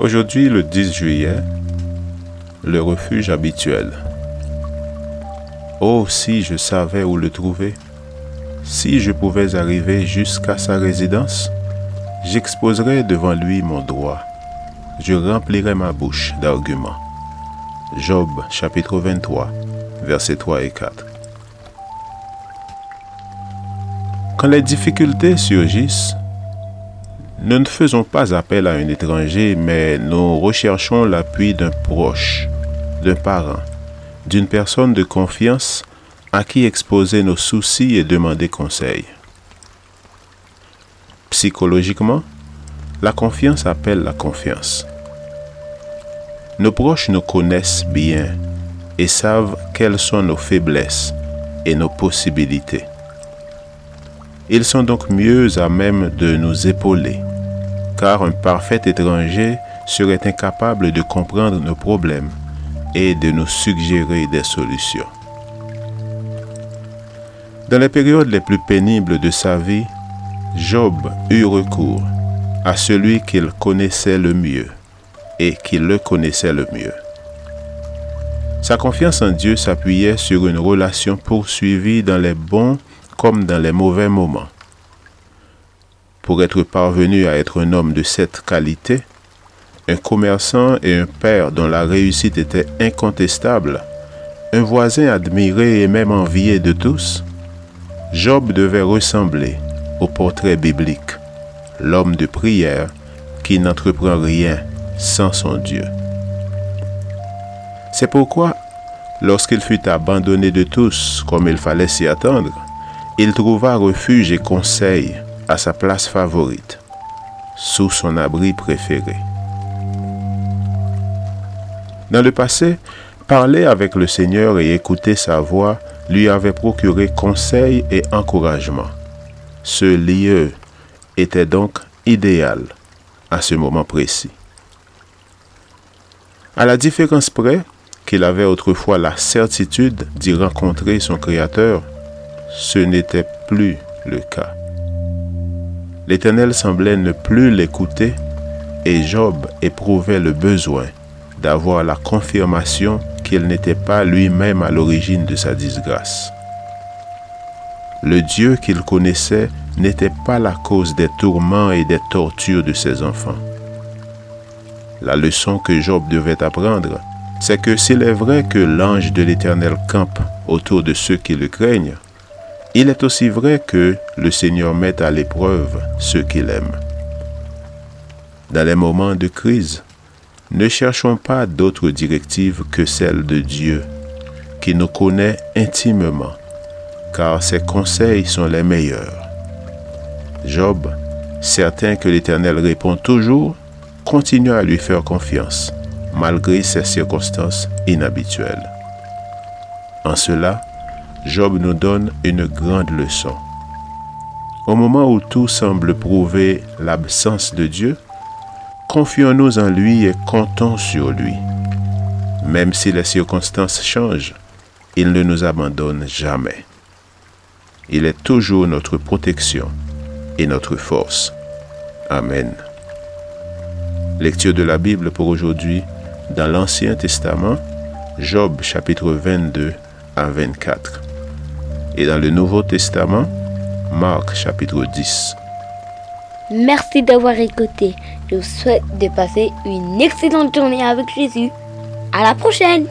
Aujourd'hui, le 10 juillet, le refuge habituel. Oh, si je savais où le trouver, si je pouvais arriver jusqu'à sa résidence, j'exposerais devant lui mon droit, je remplirais ma bouche d'arguments. Job chapitre 23, versets 3 et 4. Quand les difficultés surgissent, nous ne faisons pas appel à un étranger, mais nous recherchons l'appui d'un proche, d'un parent, d'une personne de confiance à qui exposer nos soucis et demander conseil. Psychologiquement, la confiance appelle la confiance. Nos proches nous connaissent bien et savent quelles sont nos faiblesses et nos possibilités. Ils sont donc mieux à même de nous épauler car un parfait étranger serait incapable de comprendre nos problèmes et de nous suggérer des solutions. Dans les périodes les plus pénibles de sa vie, Job eut recours à celui qu'il connaissait le mieux et qui le connaissait le mieux. Sa confiance en Dieu s'appuyait sur une relation poursuivie dans les bons comme dans les mauvais moments. Pour être parvenu à être un homme de cette qualité, un commerçant et un père dont la réussite était incontestable, un voisin admiré et même envié de tous, Job devait ressembler au portrait biblique, l'homme de prière qui n'entreprend rien sans son Dieu. C'est pourquoi, lorsqu'il fut abandonné de tous comme il fallait s'y attendre, il trouva refuge et conseil à sa place favorite, sous son abri préféré. Dans le passé, parler avec le Seigneur et écouter sa voix lui avait procuré conseil et encouragement. Ce lieu était donc idéal à ce moment précis. À la différence près qu'il avait autrefois la certitude d'y rencontrer son Créateur, ce n'était plus le cas. L'Éternel semblait ne plus l'écouter et Job éprouvait le besoin d'avoir la confirmation qu'il n'était pas lui-même à l'origine de sa disgrâce. Le Dieu qu'il connaissait n'était pas la cause des tourments et des tortures de ses enfants. La leçon que Job devait apprendre, c'est que s'il est vrai que l'ange de l'Éternel campe autour de ceux qui le craignent, il est aussi vrai que le Seigneur met à l'épreuve ceux qu'il aime. Dans les moments de crise, ne cherchons pas d'autres directives que celles de Dieu, qui nous connaît intimement, car ses conseils sont les meilleurs. Job, certain que l'Éternel répond toujours, continue à lui faire confiance, malgré ces circonstances inhabituelles. En cela, Job nous donne une grande leçon. Au moment où tout semble prouver l'absence de Dieu, confions-nous en lui et comptons sur lui. Même si les circonstances changent, il ne nous abandonne jamais. Il est toujours notre protection et notre force. Amen. Lecture de la Bible pour aujourd'hui dans l'Ancien Testament, Job chapitre 22 à 24 et dans le Nouveau Testament, Marc chapitre 10. Merci d'avoir écouté. Je vous souhaite de passer une excellente journée avec Jésus. À la prochaine